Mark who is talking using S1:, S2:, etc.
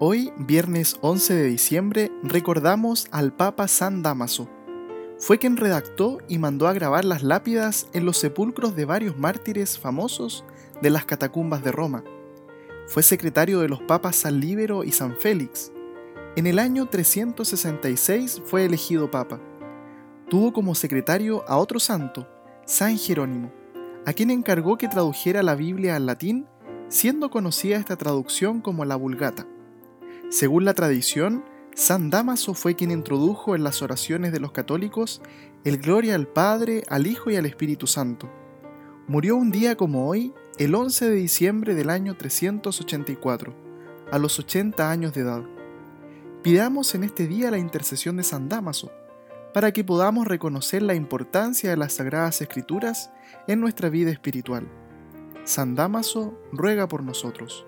S1: Hoy, viernes 11 de diciembre, recordamos al Papa San Damaso. Fue quien redactó y mandó a grabar las lápidas en los sepulcros de varios mártires famosos de las catacumbas de Roma. Fue secretario de los papas San Líbero y San Félix. En el año 366 fue elegido papa. Tuvo como secretario a otro santo, San Jerónimo, a quien encargó que tradujera la Biblia al latín, siendo conocida esta traducción como la Vulgata. Según la tradición, San Damaso fue quien introdujo en las oraciones de los católicos el gloria al Padre, al Hijo y al Espíritu Santo. Murió un día como hoy, el 11 de diciembre del año 384, a los 80 años de edad. Pidamos en este día la intercesión de San Damaso, para que podamos reconocer la importancia de las Sagradas Escrituras en nuestra vida espiritual. San Damaso ruega por nosotros.